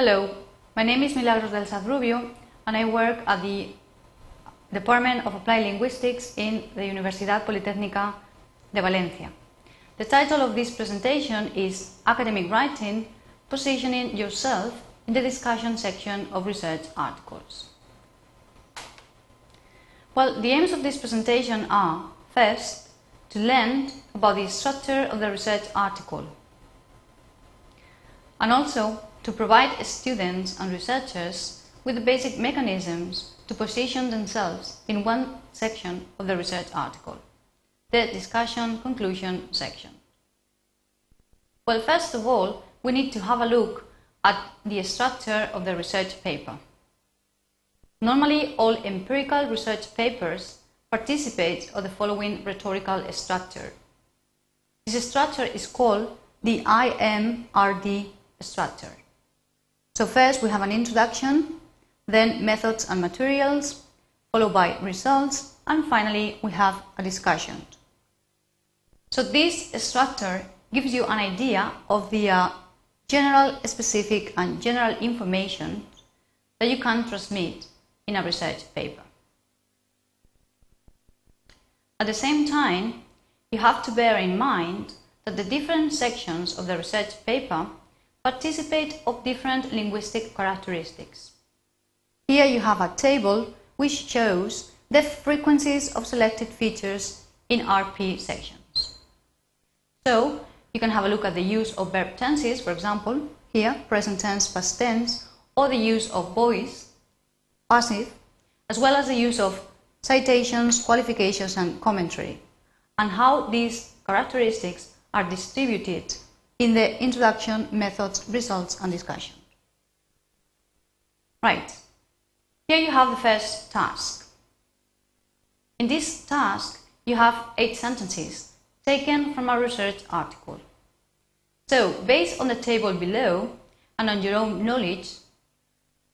Hello, my name is Milagros del Saz Rubio and I work at the Department of Applied Linguistics in the Universidad Politécnica de Valencia. The title of this presentation is Academic Writing, Positioning Yourself in the Discussion section of Research Articles. Well, the aims of this presentation are, first, to learn about the structure of the research article, and also to provide students and researchers with the basic mechanisms to position themselves in one section of the research article, the discussion conclusion section. Well, first of all, we need to have a look at the structure of the research paper. Normally, all empirical research papers participate of the following rhetorical structure. This structure is called the IMRD structure. So first we have an introduction, then methods and materials, followed by results, and finally we have a discussion. So this structure gives you an idea of the uh, general, specific, and general information that you can transmit in a research paper. At the same time, you have to bear in mind that the different sections of the research paper participate of different linguistic characteristics. Here you have a table which shows the frequencies of selected features in RP sections. So, you can have a look at the use of verb tenses, for example, here, present tense, past tense, or the use of voice, passive, as well as the use of citations, qualifications, and commentary, and how these characteristics are distributed in the introduction, methods, results, and discussion. Right. Here you have the first task. In this task, you have eight sentences taken from a research article. So, based on the table below and on your own knowledge,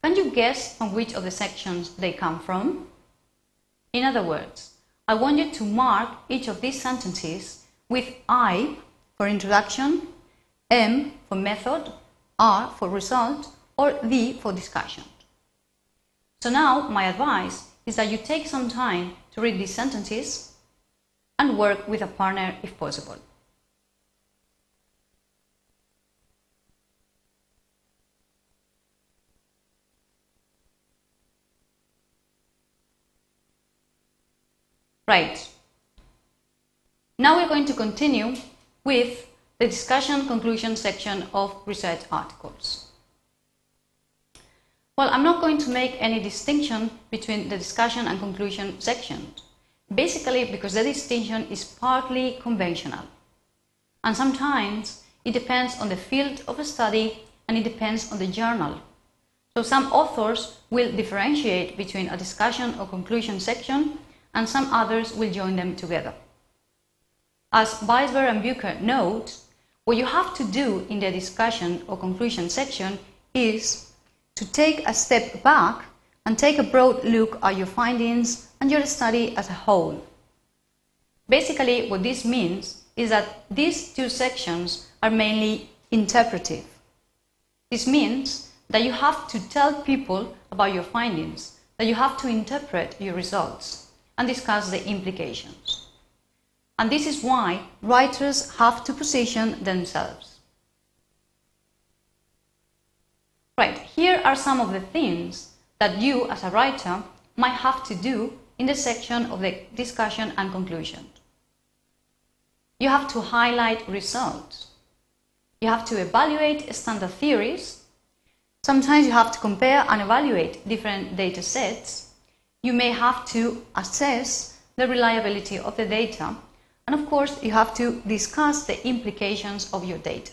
can you guess from which of the sections they come from? In other words, I want you to mark each of these sentences with I for introduction, M for method, R for result, or D for discussion. So now my advice is that you take some time to read these sentences and work with a partner if possible. Right. Now we're going to continue with the discussion conclusion section of research articles. Well, I'm not going to make any distinction between the discussion and conclusion sections, basically because the distinction is partly conventional. And sometimes it depends on the field of study and it depends on the journal. So some authors will differentiate between a discussion or conclusion section and some others will join them together. As Weissberg and Buker note, what you have to do in the discussion or conclusion section is to take a step back and take a broad look at your findings and your study as a whole. Basically, what this means is that these two sections are mainly interpretive. This means that you have to tell people about your findings, that you have to interpret your results and discuss the implications. And this is why writers have to position themselves. Right, here are some of the things that you as a writer might have to do in the section of the discussion and conclusion. You have to highlight results. You have to evaluate standard theories. Sometimes you have to compare and evaluate different data sets. You may have to assess the reliability of the data and of course, you have to discuss the implications of your data.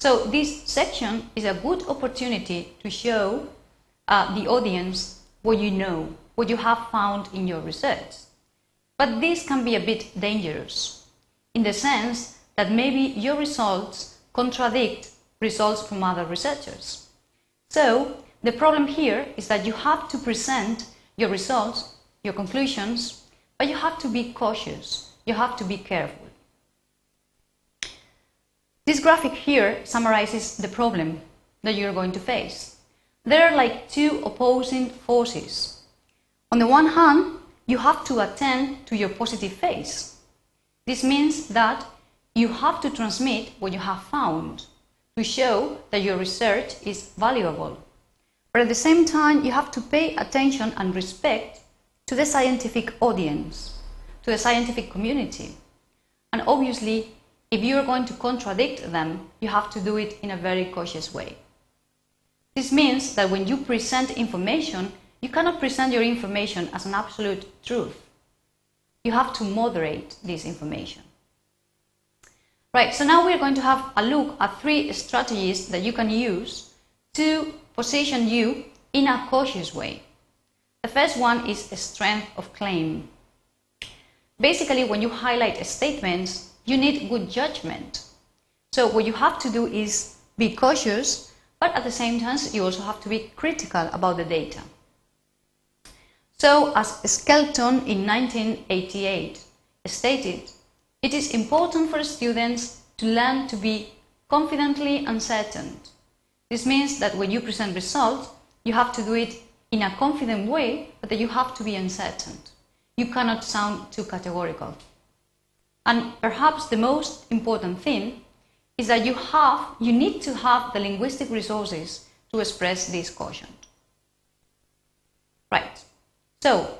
So this section is a good opportunity to show uh, the audience what you know, what you have found in your research. But this can be a bit dangerous in the sense that maybe your results contradict results from other researchers. So the problem here is that you have to present your results, your conclusions, but you have to be cautious you have to be careful. This graphic here summarizes the problem. that you're going to face. There are like two opposing forces. On the one hand, you have to attend to your positive face. This means that you have to transmit what you have found to show that your research is valuable. But at the same time, you have to pay attention and respect to the scientific audience, to the scientific community. And obviously, if you are going to contradict them, you have to do it in a very cautious way. This means that when you present information, you cannot present your information as an absolute truth. You have to moderate this information. Right, so now we're going to have a look at three strategies that you can use to position you in a cautious way. The first one is strength of claim. Basically, when you highlight statements, you need good judgment. So what you have to do is be cautious, but at the same time, you also have to be critical about the data. So, as Skelton in 1988 stated, it is important for students to learn to be confidently uncertain. This means that when you present results, you have to do it in a confident way, but that you have to be uncertain. You cannot sound too categorical. And perhaps the most important thing is that you have, you need to have the linguistic resources to express this caution. Right. So,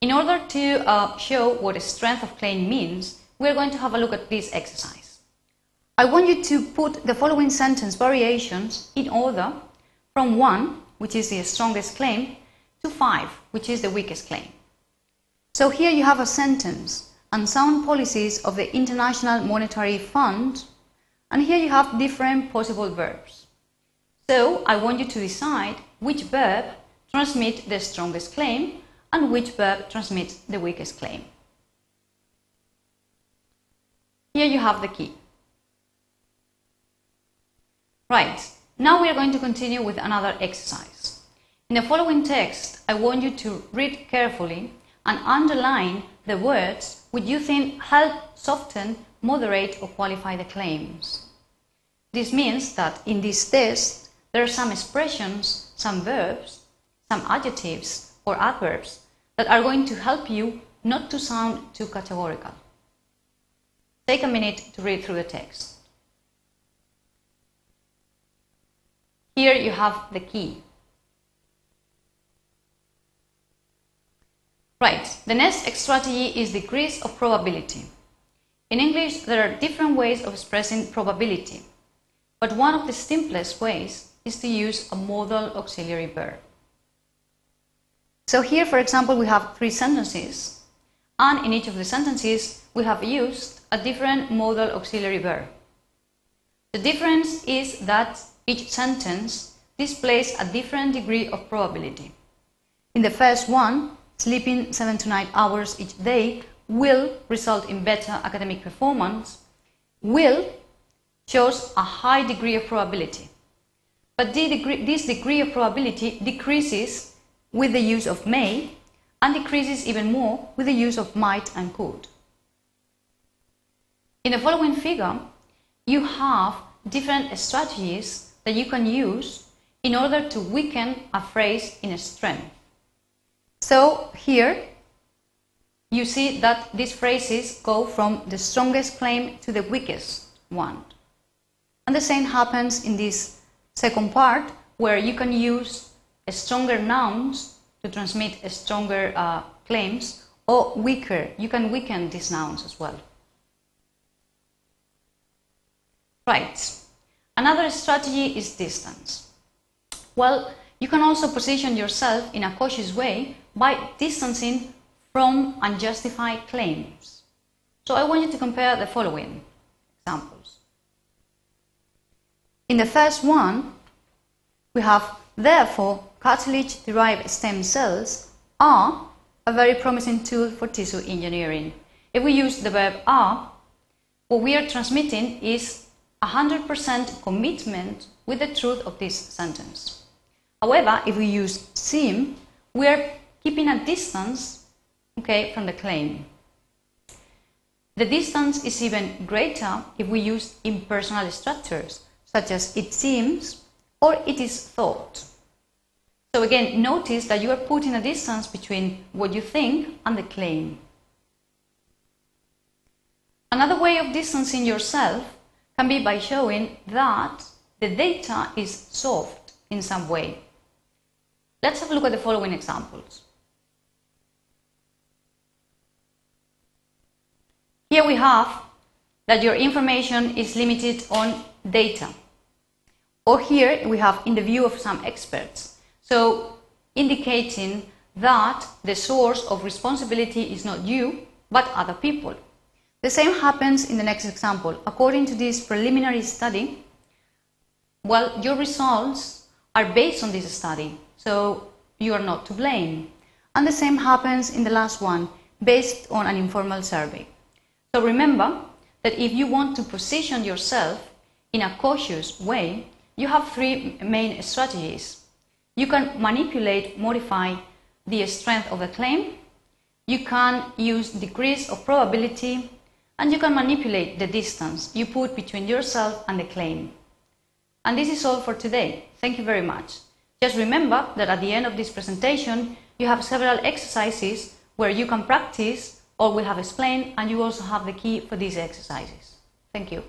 in order to uh, show what a strength of claim means, we're going to have a look at this exercise. I want you to put the following sentence variations in order from 1, which is the strongest claim, to 5, which is the weakest claim. So here you have a sentence unsound policies of the International Monetary Fund, and here you have different possible verbs. So I want you to decide which verb transmits the strongest claim and which verb transmits the weakest claim. Here you have the key. Right, now we are going to continue with another exercise. In the following text, I want you to read carefully and underline the words which you think help soften, moderate, or qualify the claims. This means that in this test, there are some expressions, some verbs, some adjectives or adverbs that are going to help you not to sound too categorical. Take a minute to read through the text. Here you have the key. Right, the next strategy is degrees of probability. In English, there are different ways of expressing probability, but one of the simplest ways is to use a modal auxiliary verb. So here, for example, we have three sentences, and in each of the sentences, we have used a different modal auxiliary verb. The difference is that each sentence displays a different degree of probability. In the first one, sleeping 7 to 9 hours each day will result in better academic performance, will shows a high degree of probability. But this degree of probability decreases with the use of may and decreases even more with the use of might and could. In the following figure, you have different strategies that you can use in order to weaken a phrase in a strength. So here you see that these phrases go from the strongest claim to the weakest one. And the same happens in this second part where you can use stronger nouns to transmit stronger uh, claims or weaker. You can weaken these nouns as well. Right. Another strategy is distance. Well, you can also position yourself in a cautious way by distancing from unjustified claims. So I want you to compare the following examples. In the first one, we have therefore cartilage derived stem cells are a very promising tool for tissue engineering. If we use the verb are, what we are transmitting is 100% commitment with the truth of this sentence. However, if we use seem, we are keeping a distance okay, from the claim. The distance is even greater if we use impersonal structures, such as it seems or it is thought. So again, notice that you are putting a distance between what you think and the claim. Another way of distancing yourself can be by showing that the data is soft in some way. Let's have a look at the following examples. Here we have that your information is limited on data. Or here we have in the view of some experts. So indicating that the source of responsibility is not you, but other people. The same happens in the next example. According to this preliminary study, well, your results are based on this study, so you are not to blame. And the same happens in the last one, based on an informal survey. So remember that if you want to position yourself in a cautious way, you have three main strategies. You can manipulate, modify the strength of the claim, you can use degrees of probability, and you can manipulate the distance you put between yourself and the claim. And this is all for today. Thank you very much. Just remember that at the end of this presentation, you have several exercises where you can practice all we have explained and you also have the key for these exercises. Thank you.